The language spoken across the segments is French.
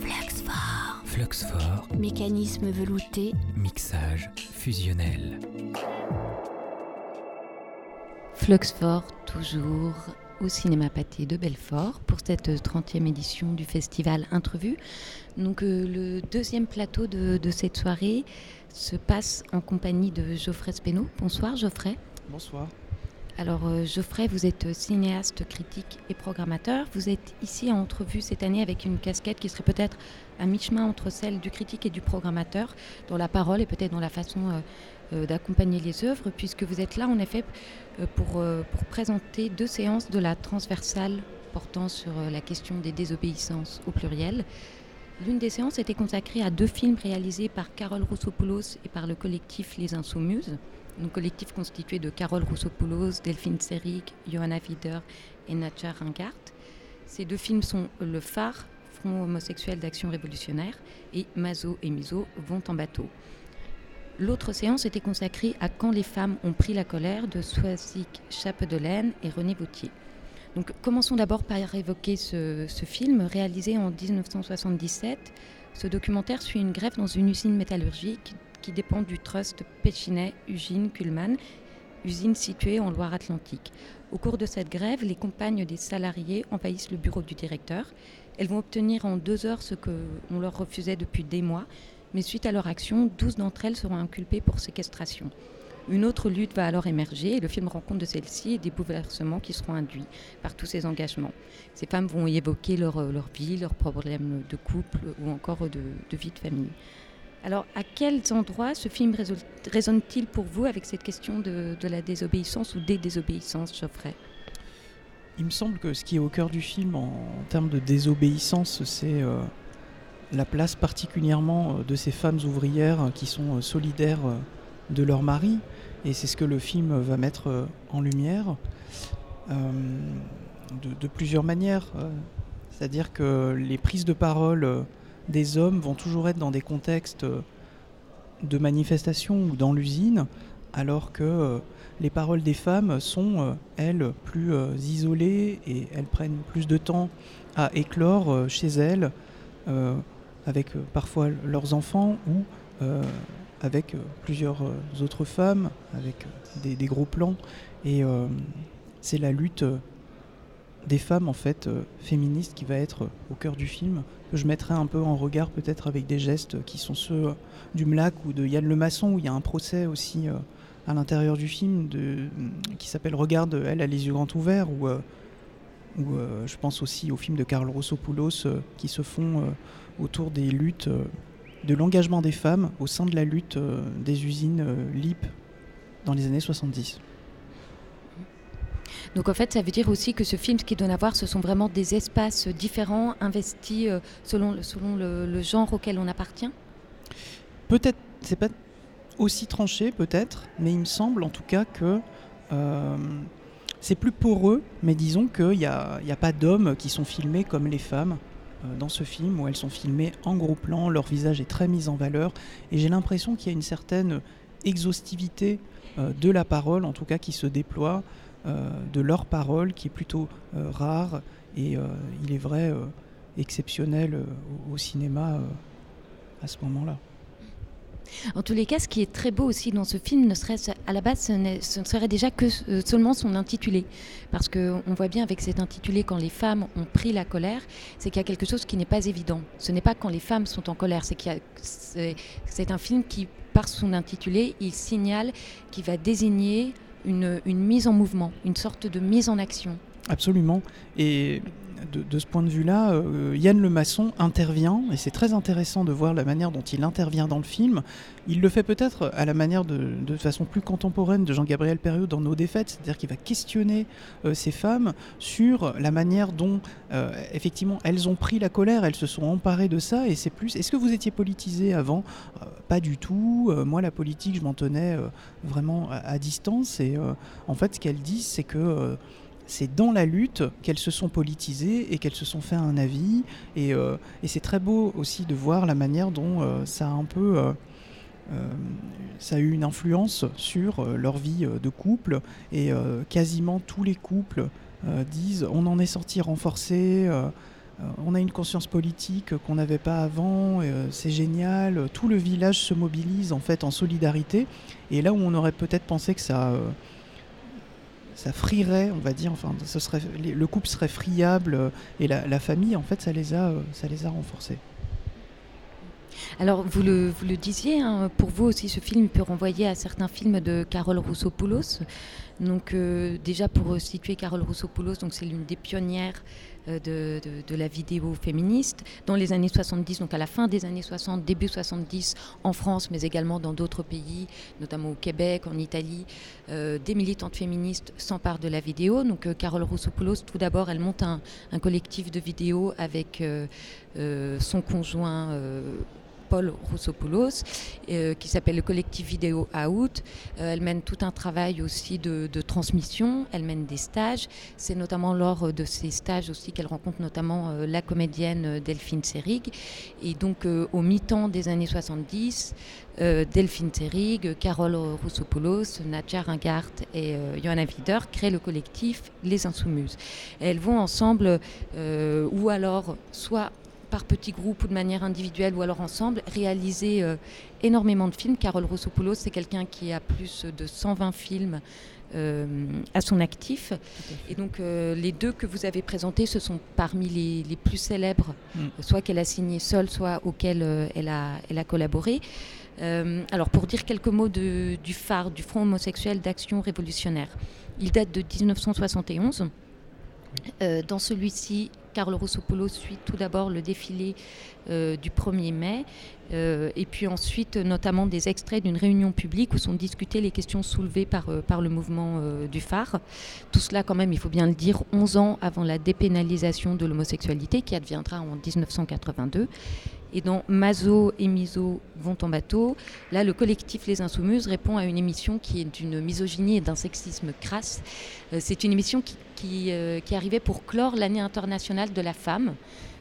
Fluxfort. Fluxfort, Mécanisme velouté. mixage fusionnel. Fluxfort, toujours au Cinéma Pâté de Belfort pour cette 30e édition du festival Intrevue. Donc, euh, le deuxième plateau de, de cette soirée se passe en compagnie de Geoffrey Spénaud. Bonsoir Geoffrey. Bonsoir. Alors euh, Geoffrey, vous êtes cinéaste, critique et programmateur. Vous êtes ici en entrevue cette année avec une casquette qui serait peut-être à mi-chemin entre celle du critique et du programmateur, dans la parole et peut-être dans la façon euh, euh, d'accompagner les œuvres, puisque vous êtes là en effet euh, pour, euh, présenter deux séances de la transversale portant sur euh, la question des désobéissances au pluriel. L'une des séances était consacrée à deux films réalisés par Carole Roussopoulos et par le collectif Les Insoumises un collectif constitué de Carole Roussopoulos, Delphine Seyrig, Johanna Wider et Natcha Ringart. Ces deux films sont Le Phare, Front homosexuel d'action révolutionnaire, et Mazo et Miso vont en bateau. L'autre séance était consacrée à Quand les femmes ont pris la colère de Soisic Chapedelaine et René Vautier. Donc, commençons d'abord par évoquer ce film réalisé en 1977. Ce documentaire suit une grève dans une usine métallurgique qui dépend du trust Péchinet Usine située en Loire-Atlantique. Au cours de cette grève, les compagnes des salariés envahissent le bureau du directeur. Elles vont obtenir en deux heures ce qu'on leur refusait depuis des mois, mais suite à leur action, 12 d'entre elles seront inculpées pour séquestration. Une autre lutte va alors émerger et le film rend compte de celle-ci et des bouleversements qui seront induits par tous ces engagements. Ces femmes vont y évoquer leur, leur vie, leurs problèmes de couple ou encore de vie de famille. Alors, à quels endroits ce film résonne-t-il pour vous avec cette question de, la désobéissance ou des désobéissances, Geoffrey? Il me semble que ce qui est au cœur du film en, termes de désobéissance, c'est euh, la place particulièrement de ces femmes ouvrières qui sont euh, solidaires euh, de leur mari. Et c'est ce que le film va mettre euh, en lumière euh, de, plusieurs manières. C'est-à-dire que les prises de parole des hommes vont toujours être dans des contextes de manifestation ou dans l'usine, alors que euh, les paroles des femmes sont, euh, elles, plus euh, isolées et elles prennent plus de temps à éclore euh, chez elles, euh, avec parfois leurs enfants ou avec plusieurs autres femmes, avec des gros plans. Et c'est la lutte des femmes en fait euh, féministes qui va être au cœur du film que je mettrai un peu en regard peut-être avec des gestes qui sont ceux du Mlac ou de Yann Le Maçon où il y a un procès aussi euh, à l'intérieur du film qui s'appelle Regarde elle a les yeux grands ouverts ou euh, je pense aussi au film de Carl Rossopoulos qui se font autour des luttes de l'engagement des femmes au sein de la lutte des usines LIP dans les années 70. Donc en fait, ça veut dire aussi que ce film, ce qu'il donne à voir, ce sont vraiment des espaces différents, investis euh, selon, selon le, genre auquel on appartient. Peut-être, c'est pas aussi tranché peut-être, mais il me semble en tout cas que euh, c'est plus poreux, mais disons qu'il n'y a, y a pas d'hommes qui sont filmés comme les femmes euh, dans ce film, où elles sont filmées en gros plan, leur visage est très mis en valeur, et j'ai l'impression qu'il y a une certaine exhaustivité de la parole, en tout cas qui se déploie, de leur parole qui est plutôt euh, rare et euh, il est vrai euh, exceptionnel au, cinéma à ce moment-là. En tous les cas, ce qui est très beau aussi dans ce film, ne serait à la base, ce, ne serait déjà que euh, seulement son intitulé, parce que on voit bien avec cet intitulé quand les femmes ont pris la colère, c'est qu'il y a quelque chose qui n'est pas évident. Ce n'est pas quand les femmes sont en colère, c'est qu'il y a c'est un film qui, par son intitulé, il signale qu'il va désigner une, mise en mouvement, une sorte de mise en action. Absolument. De, ce point de vue-là, euh, Yann Le Maçon intervient, et c'est très intéressant de voir la manière dont il intervient dans le film. Il le fait peut-être à la manière de, façon plus contemporaine de Jean-Gabriel Perriot dans Nos défaites, c'est-à-dire qu'il va questionner euh, ces femmes sur la manière dont, euh, effectivement, elles ont pris la colère, elles se sont emparées de ça, et c'est plus. Est-ce que vous étiez politisé avant? Euh, Pas du tout. Moi, la politique, je m'en tenais vraiment à, à, distance, et en fait, ce qu'elles disent, c'est que c'est dans la lutte qu'elles se sont politisées et qu'elles se sont fait un avis. Et, euh, c'est très beau aussi de voir la manière dont euh, ça a un peu... Euh, ça a eu une influence sur leur vie de couple. Et quasiment tous les couples disent on en est sorti renforcé, on a une conscience politique qu'on n'avait pas avant, c'est génial, tout le village se mobilise en fait en solidarité, et là où on aurait peut-être pensé que ça ça frierait, on va dire, enfin, ce serait, le couple serait friable et la, famille, en fait, ça les a, ça les a renforcés. Alors, vous le, vous le disiez, hein, pour vous aussi, ce film peut renvoyer à certains films de Carole Roussopoulos. Donc, euh, déjà pour situer Carole Roussopoulos, donc c'est l'une des pionnières euh, de, la vidéo féministe dans les années 70, donc à la fin des années 60, début 70 en France, mais également dans d'autres pays, notamment au Québec, en Italie. Euh, des militantes féministes s'emparent de la vidéo. Donc, Carole Roussopoulos, tout d'abord, elle monte un, un, collectif de vidéos avec son conjoint. Paul Roussopoulos, euh, qui s'appelle le collectif Vidéo Out. Euh, elle mène tout un travail aussi de, transmission, elle mène des stages. C'est notamment lors de ces stages aussi qu'elle rencontre notamment euh, la comédienne Delphine Serig. Et donc au mi-temps des années 70, Delphine Serig, Carole Roussopoulos, Nadja Ringart et Johanna Wider créent le collectif Les Insoumises. elles vont ensemble, ou alors soit par petits groupes ou de manière individuelle ou alors ensemble, réaliser euh, énormément de films. Carole Roussopoulos, c'est quelqu'un qui a plus de 120 films euh, à son actif. Et donc euh, les deux que vous avez présentés, ce sont parmi les, plus célèbres, mm. soit qu'elle a signé seule, soit auxquels elle, a, elle a collaboré. alors pour dire quelques mots du phare, du Front homosexuel d'action révolutionnaire. Il date de 1971. dans celui-ci, Carlo Roussopoulos suit tout d'abord le défilé euh, du 1er mai, euh, et puis ensuite notamment des extraits d'une réunion publique où sont discutées les questions soulevées par, euh, par le mouvement du phare. Tout cela quand même, il faut bien le dire, 11 ans avant la dépénalisation de l'homosexualité qui adviendra en 1982. Et dans Mazo et Miso vont en bateau, là, le collectif Les Insoumises répond à une émission qui est d'une misogynie et d'un sexisme crasse. Euh, c'est une émission qui, qui, euh, qui, arrivait pour clore l'année internationale de la femme.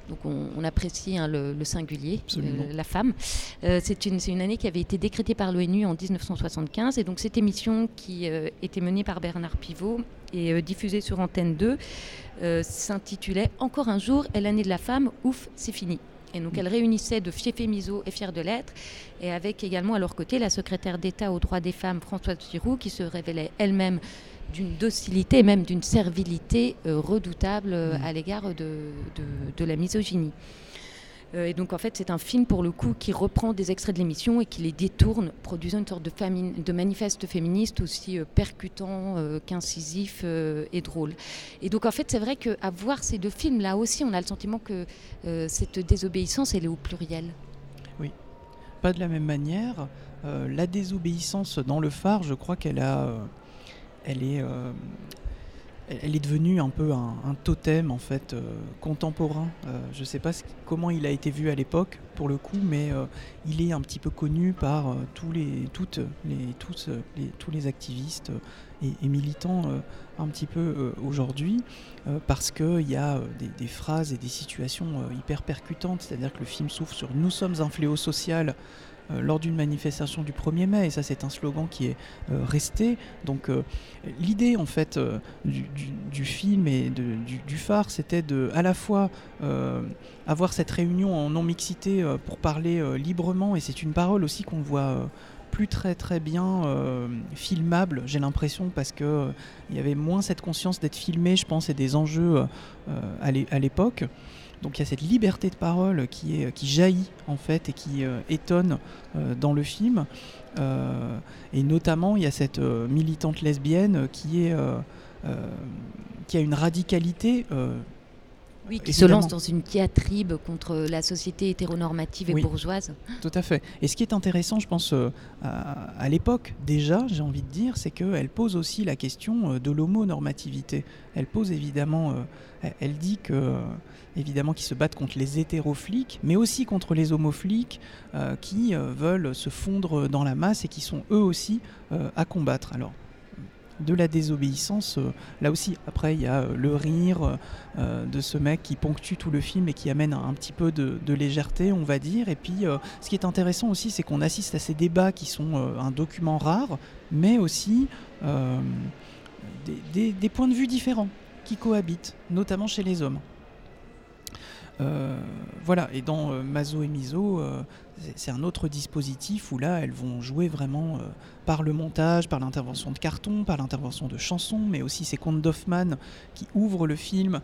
Donc on, apprécie hein, le, singulier, euh, la femme. c'est une, une, année qui avait été décrétée par l'ONU en 1975. Et donc cette émission qui était menée par Bernard Pivot et diffusée sur Antenne 2 s'intitulait Encore un jour est l'année de la femme, ouf, c'est fini. Et donc elle réunissait de Fiefé Miso et Fier de l'être, et avec également à leur côté la secrétaire d'État aux droits des femmes, Françoise Giroud, qui se révélait elle-même d'une docilité, même d'une servilité euh, redoutable euh, mmh. à l'égard de, de, la misogynie. Euh, et donc en fait c'est un film pour le coup qui reprend des extraits de l'émission et qui les détourne, produisant une sorte de, manifeste féministe aussi euh, percutant euh, qu'incisif et drôle. Et donc en fait c'est vrai qu'à voir ces deux films là aussi on a le sentiment que cette désobéissance elle est au pluriel. Oui, pas de la même manière. la désobéissance dans le phare, je crois qu'elle a, elle est, elle est devenue un peu un, totem en fait euh, contemporain. Euh, je ne sais pas comment il a été vu à l'époque pour le coup, mais euh, il est un petit peu connu par tous les, toutes les, tous, les, activistes et, militants un petit peu aujourd'hui, parce qu'il y a des, des, phrases et des situations hyper percutantes. C'est-à-dire que le film souffre sur nous sommes un fléau social lors d'une manifestation du 1er mai, et ça c'est un slogan qui est euh, resté. Donc euh, l'idée en fait du, film et du, phare, c'était de à la fois avoir cette réunion en non-mixité pour parler librement, et c'est une parole aussi qu'on voit plus très très bien filmable, j'ai l'impression, parce que y avait moins cette conscience d'être filmé, je pense, et des enjeux à l'époque. Donc il y a cette liberté de parole qui, jaillit en fait et qui euh, étonne euh, dans le film. Euh, et notamment il y a cette militante lesbienne qui a une radicalité oui, qui se lance dans une diatribe contre la société hétéronormative et bourgeoise. Tout à fait. Et ce qui est intéressant, je pense, euh, à, l'époque déjà, j'ai envie de dire, c'est qu'elle pose aussi la question euh, de l'homonormativité. Elle pose évidemment, euh, elle dit que évidemment qu'ils se battent contre les hétéroflics, mais aussi contre les homoflics qui veulent se fondre dans la masse et qui sont eux aussi à combattre. Alors de la désobéissance. Euh, là aussi, après, il y a euh, le rire euh, de ce mec qui ponctue tout le film et qui amène un, petit peu de, légèreté, on va dire. Et puis, ce qui est intéressant aussi, c'est qu'on assiste à ces débats qui sont un document rare, mais aussi des, points de vue différents qui cohabitent, notamment chez les hommes. voilà, et dans Mazo et Miso, c'est un autre dispositif où là, elles vont jouer vraiment par le montage, par l'intervention de carton, par l'intervention de chansons, mais aussi ces contes d'Hoffman qui ouvrent le film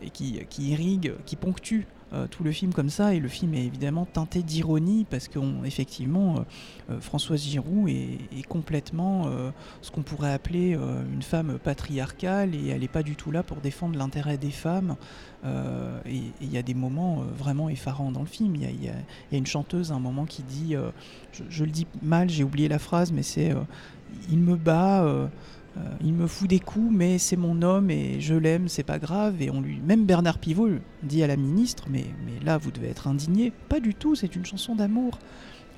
et qui, qui irriguent, qui ponctuent euh, tout le film comme ça. Et le film est évidemment teinté d'ironie parce qu'effectivement euh, euh, Françoise Giroud est, complètement ce qu'on pourrait appeler une femme patriarcale et elle n'est pas du tout là pour défendre l'intérêt des femmes. Et il y a des moments vraiment effarants dans le film. Il y, a une chanteuse à un moment qui dit je, je, le dis mal j'ai oublié la phrase mais c'est il me bat euh, il me fout des coups, mais c'est mon homme et je l'aime, c'est pas grave. Et on lui, même Bernard Pivot dit à la ministre, mais, là vous devez être indigné. Pas du tout, c'est une chanson d'amour.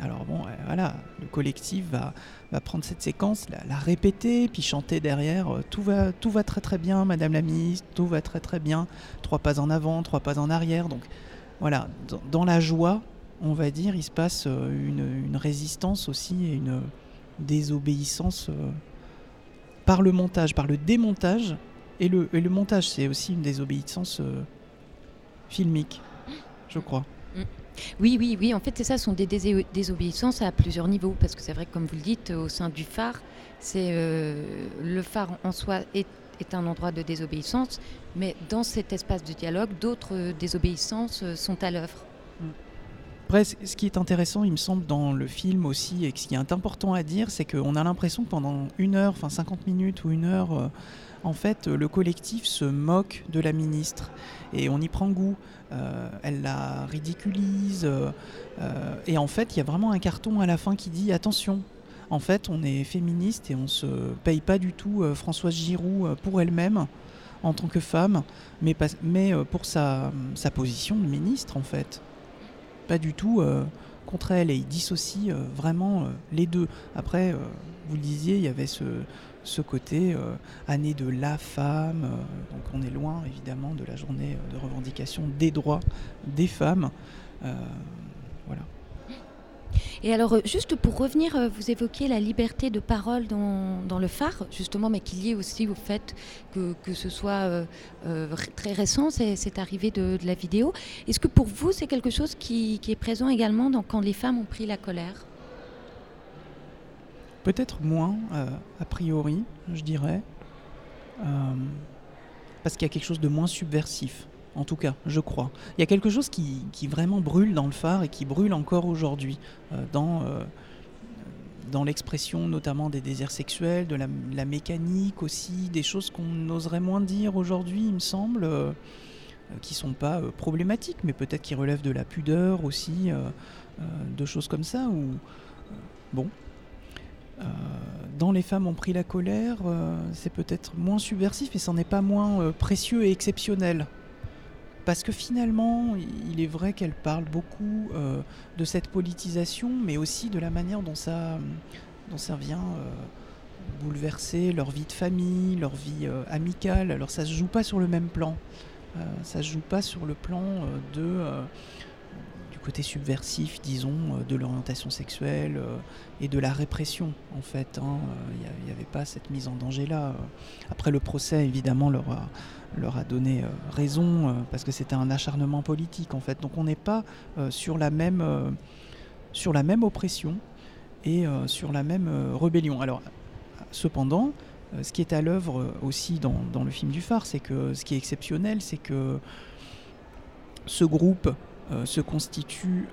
Alors bon, euh, voilà, le collectif va, prendre cette séquence, la, répéter, puis chanter derrière. Euh, tout va, tout va très très bien, Madame la ministre, tout va très très bien. Trois pas en avant, trois pas en arrière. Donc voilà, dans, la joie, on va dire, il se passe une résistance aussi et une désobéissance par le montage, par le démontage. Et le, le montage, c'est aussi une désobéissance euh, filmique, je crois. Mm. Oui, oui, oui. En fait, c'est ça, ce sont des désobéissances à plusieurs niveaux. Parce que c'est vrai comme vous le dites, au sein du phare, c'est euh, le phare en soi est, est, un endroit de désobéissance, mais dans cet espace de dialogue, d'autres désobéissances euh, sont à l'œuvre. Après, ce qui est intéressant, il me semble, dans le film aussi, et ce qui est important à dire, c'est qu'on a l'impression que pendant une heure, enfin 50 minutes ou une heure, euh, en fait, le collectif se moque de la ministre. Et on y prend goût. Euh, elle la ridiculise. Euh, et en fait, il y a vraiment un carton à la fin qui dit attention. En fait, on est féministe et on se paye pas du tout Françoise Giroud pour elle-même en tant que femme, mais, pour sa position de ministre, en fait pas du tout euh, contre elle et il dissocie euh, vraiment euh, les deux. Après, vous le disiez, il y avait ce, ce côté année de la femme, donc on est loin évidemment de la journée de revendication des droits des femmes. voilà. Et alors, euh, juste pour revenir, euh, vous évoquiez la liberté de parole dans, le phare, justement, mais qui est aussi au fait que, que ce soit euh, très récent, c'est arrivé de, la vidéo. Est-ce que pour vous, c'est quelque chose qui, est présent également dans, quand les femmes ont pris la colère? Peut-être moins, a priori, je dirais. parce qu'il y a quelque chose de moins subversif en tout cas, je crois. Il y a quelque chose qui, vraiment brûle dans le phare et qui brûle encore aujourd'hui euh, dans, euh, dans l'expression notamment des désirs sexuels, de la, mécanique aussi, des choses qu'on oserait moins dire aujourd'hui, il me semble, euh, qui sont pas problématiques, mais peut-être qui relèvent de la pudeur aussi, de choses comme ça. Bon, dans Les femmes ont pris la colère, c'est peut-être moins subversif, mais c'en est pas moins précieux et exceptionnel parce que finalement, il est vrai qu'elle parle beaucoup euh, de cette politisation, mais aussi de la manière dont ça, dont vient euh, bouleverser leur vie de famille, leur vie euh, amicale. Alors ça se joue pas sur le même plan. ça se joue pas sur le plan de côté subversif, disons, de l'orientation sexuelle et de la répression, en fait. Hein. Il n'y avait pas cette mise en danger-là. Après le procès, évidemment, leur a, donné euh, raison euh, parce que c'était un acharnement politique en fait. Donc on n'est pas euh, sur, la même, sur la même oppression et sur la même rébellion. Alors cependant, ce qui est à l'œuvre aussi dans, le film du phare, c'est que ce qui est exceptionnel, c'est que ce groupe se constitue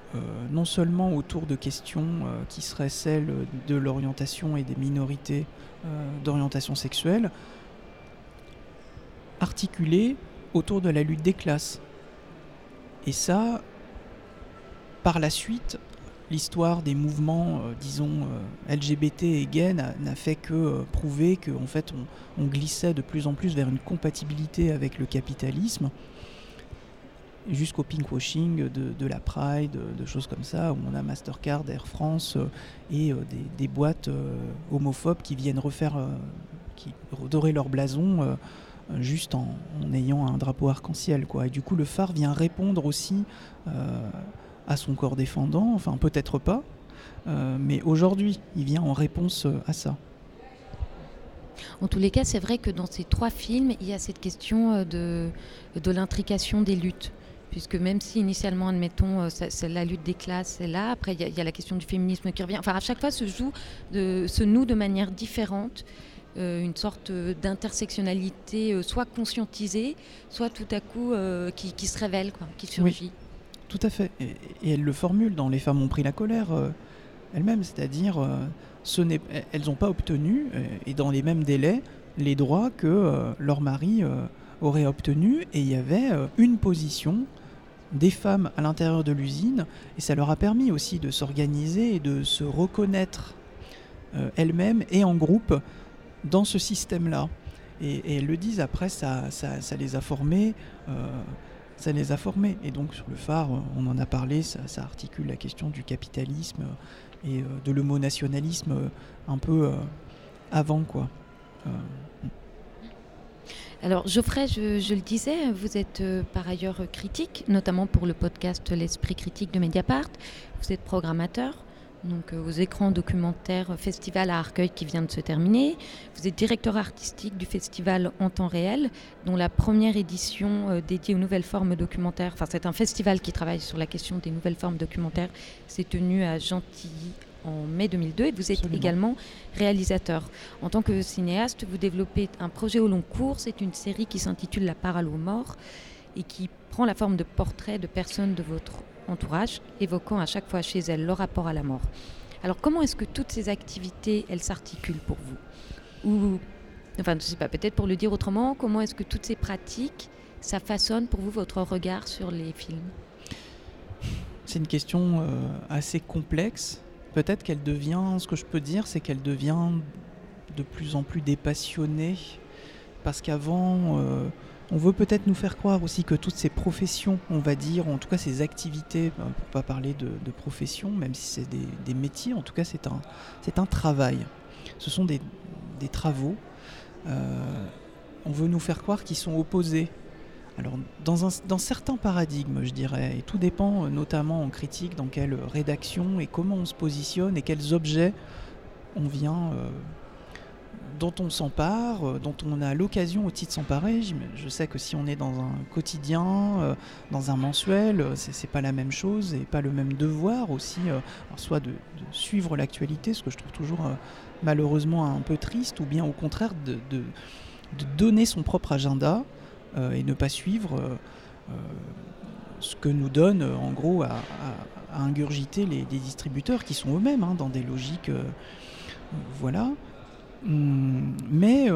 non seulement autour de questions qui seraient celles de l'orientation et des minorités d'orientation sexuelle, articulé autour de la lutte des classes. Et ça, par la suite, l'histoire des mouvements, euh, disons, euh, LGBT et gay n'a fait que euh, prouver qu'en fait, on, glissait de plus en plus vers une compatibilité avec le capitalisme, jusqu'au pinkwashing de, la Pride, de choses comme ça, où on a Mastercard, Air France et des, des, boîtes homophobes qui viennent refaire, qui redorer leur blason juste en, ayant un drapeau arc-en-ciel. Quoi. Et du coup, le phare vient répondre aussi euh, à son corps défendant, enfin peut-être pas, euh, mais aujourd'hui, il vient en réponse euh, à ça. En tous les cas, c'est vrai que dans ces trois films, il y a cette question de l'intrication des luttes. Puisque même si initialement, admettons, c'est la lutte des classes, c'est là, après il y, a la question du féminisme qui revient, enfin à chaque fois se joue, de, se noue de manière différente. une sorte d'intersectionnalité soit conscientisée, soit tout à coup qui, se révèle, quoi, qui surgit. tout à fait. Et, elle le formule dans Les femmes ont pris la colère elles-mêmes, c'est-à-dire elles n'ont pas obtenu, et dans les mêmes délais, les droits que leur mari aurait obtenu, et il y avait une position des femmes à l'intérieur de l'usine, et ça leur a permis aussi de s'organiser et de se reconnaître euh, elles-mêmes et en groupe dans ce système-là. Et, elles le disent, après, ça, ça, les a formés. Euh, ça les a. Et donc sur le phare, on en a parlé, ça, articule la question du capitalisme et euh, de l'homo-nationalisme un peu avant, quoi. Alors Geoffrey, je, le disais, vous êtes euh, par ailleurs critique, notamment pour le podcast L'Esprit critique de Mediapart. Vous êtes programmateur, donc euh, aux écrans documentaires Festival à Arcueil qui vient de se terminer. Vous êtes directeur artistique du festival En temps réel, dont la première édition euh, dédiée aux nouvelles formes documentaires, enfin c'est un festival qui travaille sur la question des nouvelles formes documentaires, s'est tenu à Gentilly en mai 2002 et vous êtes également réalisateur. En tant que cinéaste, vous développez un projet au long cours. C'est une série qui s'intitule La parole aux morts et qui prend la forme de portraits de personnes de votre entourage, évoquant à chaque fois chez elles leur rapport à la mort. Alors comment est-ce que toutes ces activités, elles s'articulent pour vous? Ou, enfin, je ne sais pas, peut-être pour le dire autrement, comment est-ce que toutes ces pratiques, ça façonne pour vous votre regard sur les films? C'est une question euh, assez complexe peut-être qu'elle devient, ce que je peux dire, c'est qu'elle devient de plus en plus dépassionnée. Parce qu'avant, euh, on veut peut-être nous faire croire aussi que toutes ces professions, on va dire, en tout cas ces activités, ben, pour pas parler de, profession, même si c'est des, métiers, en tout cas c'est un, c'est un travail. Ce sont des, travaux. Euh, on veut nous faire croire qu'ils sont opposés alors, dans, certains paradigmes, je dirais, et tout dépend euh, notamment en critique dans quelle rédaction et comment on se positionne et quels objets on vient, euh, dont on s'empare, euh, dont on a l'occasion aussi de s'emparer. Je, sais que si on est dans un quotidien, dans un mensuel, c'est pas la même chose et pas le même devoir aussi, soit de, suivre l'actualité, ce que je trouve toujours malheureusement un peu triste, ou bien au contraire de donner son propre agenda et ne pas suivre euh, euh, ce que nous donne en gros à, ingurgiter les, distributeurs qui sont eux-mêmes hein, dans des logiques. voilà. Hum, mais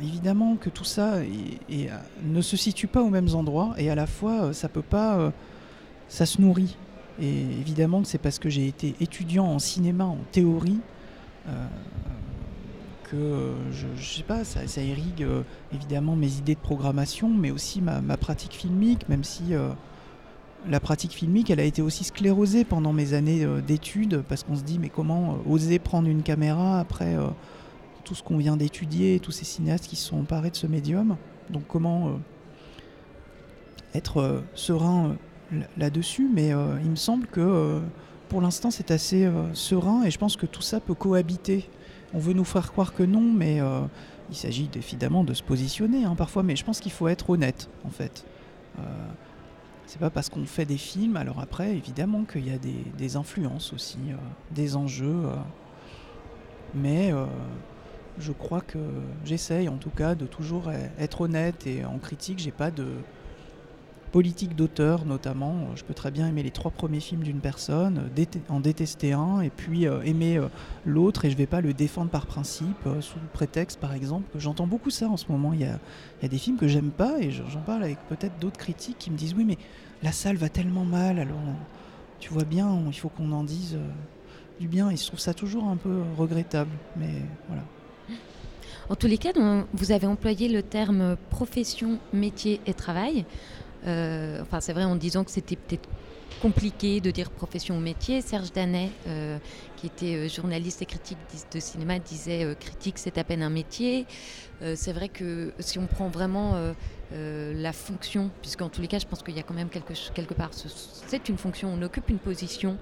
évidemment que tout ça ne se situe pas aux mêmes endroits et à la fois ça peut pas. ça se nourrit. Et évidemment que c'est parce que j'ai été étudiant en cinéma, en théorie, que je, je, sais pas, ça, irrigue euh, évidemment mes idées de programmation, mais aussi ma, pratique filmique, même si euh, la pratique filmique, elle a été aussi sclérosée pendant mes années euh, d'études, parce qu'on se dit, mais comment oser prendre une caméra après tout ce qu'on vient d'étudier, tous ces cinéastes qui se sont emparés de ce médium? Donc comment être serein là-dessus, mais il me semble que pour l'instant c'est assez serein et je pense que tout ça peut cohabiter on veut nous faire croire que non, mais euh, il s'agit évidemment de se positionner hein, parfois, mais je pense qu'il faut être honnête en fait. Euh, c'est pas parce qu'on fait des films, alors après évidemment qu'il y a des, influences aussi, euh, des enjeux, mais je crois que j'essaye en tout cas de toujours être honnête et en critique, j'ai pas de politique d'auteur notamment. Je peux très bien aimer les trois premiers films d'une personne, en détester un et puis euh, aimer euh, l'autre et je ne vais pas le défendre par principe, euh, sous prétexte par exemple. J'entends beaucoup ça en ce moment. Il y a, des films que j'aime pas et j'en parle avec peut-être d'autres critiques qui me disent oui mais la salle va tellement mal alors tu vois bien, il faut qu'on en dise du bien et je trouve ça toujours un peu regrettable. Mais voilà. En tous les cas, vous avez employé le terme profession, métier et travail. Euh, enfin, c'est vrai en disant que c'était peut-être compliqué de dire profession ou métier. Serge Danet, euh, qui était euh, journaliste et critique de cinéma, disait critique, c'est à peine un métier. c'est vrai que si on prend vraiment la fonction, puisqu'en tous les cas, je pense qu'il y a quand même quelque, quelque part, c'est une fonction, on occupe une position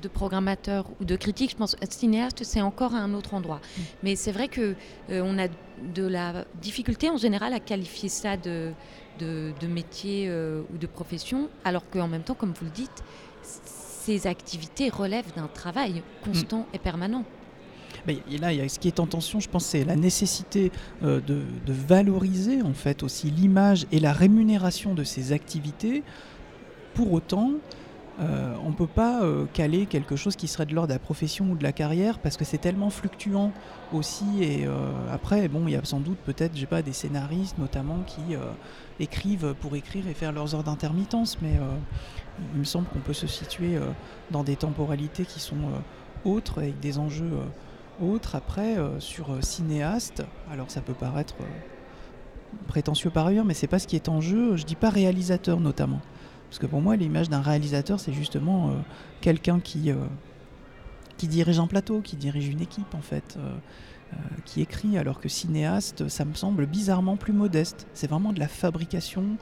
de programmateur ou de critique, je pense cinéaste, c'est encore à un autre endroit. Mm. Mais c'est vrai que on a de la difficulté en général à qualifier ça de de, métier ou de profession, alors qu'en même temps, comme vous le dites, ces activités relèvent d'un travail constant et permanent. Mais là, ce qui est en tension, je pense, c'est la nécessité de, de, valoriser en fait aussi l'image et la rémunération de ces activités. Pour autant, euh, on ne peut pas euh, caler quelque chose qui serait de l'ordre de la profession ou de la carrière parce que c'est tellement fluctuant aussi. Et euh, après, bon, il y a sans doute peut-être, des scénaristes notamment qui écrivent pour écrire et faire leurs heures d'intermittence, mais il me semble qu'on peut se situer dans des temporalités qui sont autres, avec des enjeux autres. Après, sur cinéaste, alors ça peut paraître prétentieux par ailleurs, mais c'est pas ce qui est en jeu. Je dis pas réalisateur notamment. Parce que pour moi, l'image d'un réalisateur, c'est justement euh, quelqu'un qui, euh, qui dirige un plateau, qui dirige une équipe, en fait, euh, qui écrit, alors que cinéaste, ça me semble bizarrement plus modeste. C'est vraiment de la fabrication.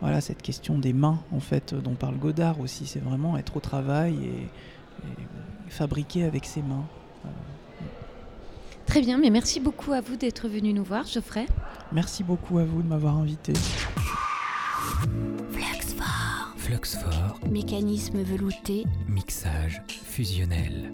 voilà, cette question des mains, en fait, dont parle Godard aussi, c'est vraiment être au travail et, fabriquer avec ses mains. Très bien, mais merci beaucoup à vous d'être venu nous voir, Geoffrey. Merci beaucoup à vous de m'avoir invité. Mécanisme velouté. Mixage fusionnel.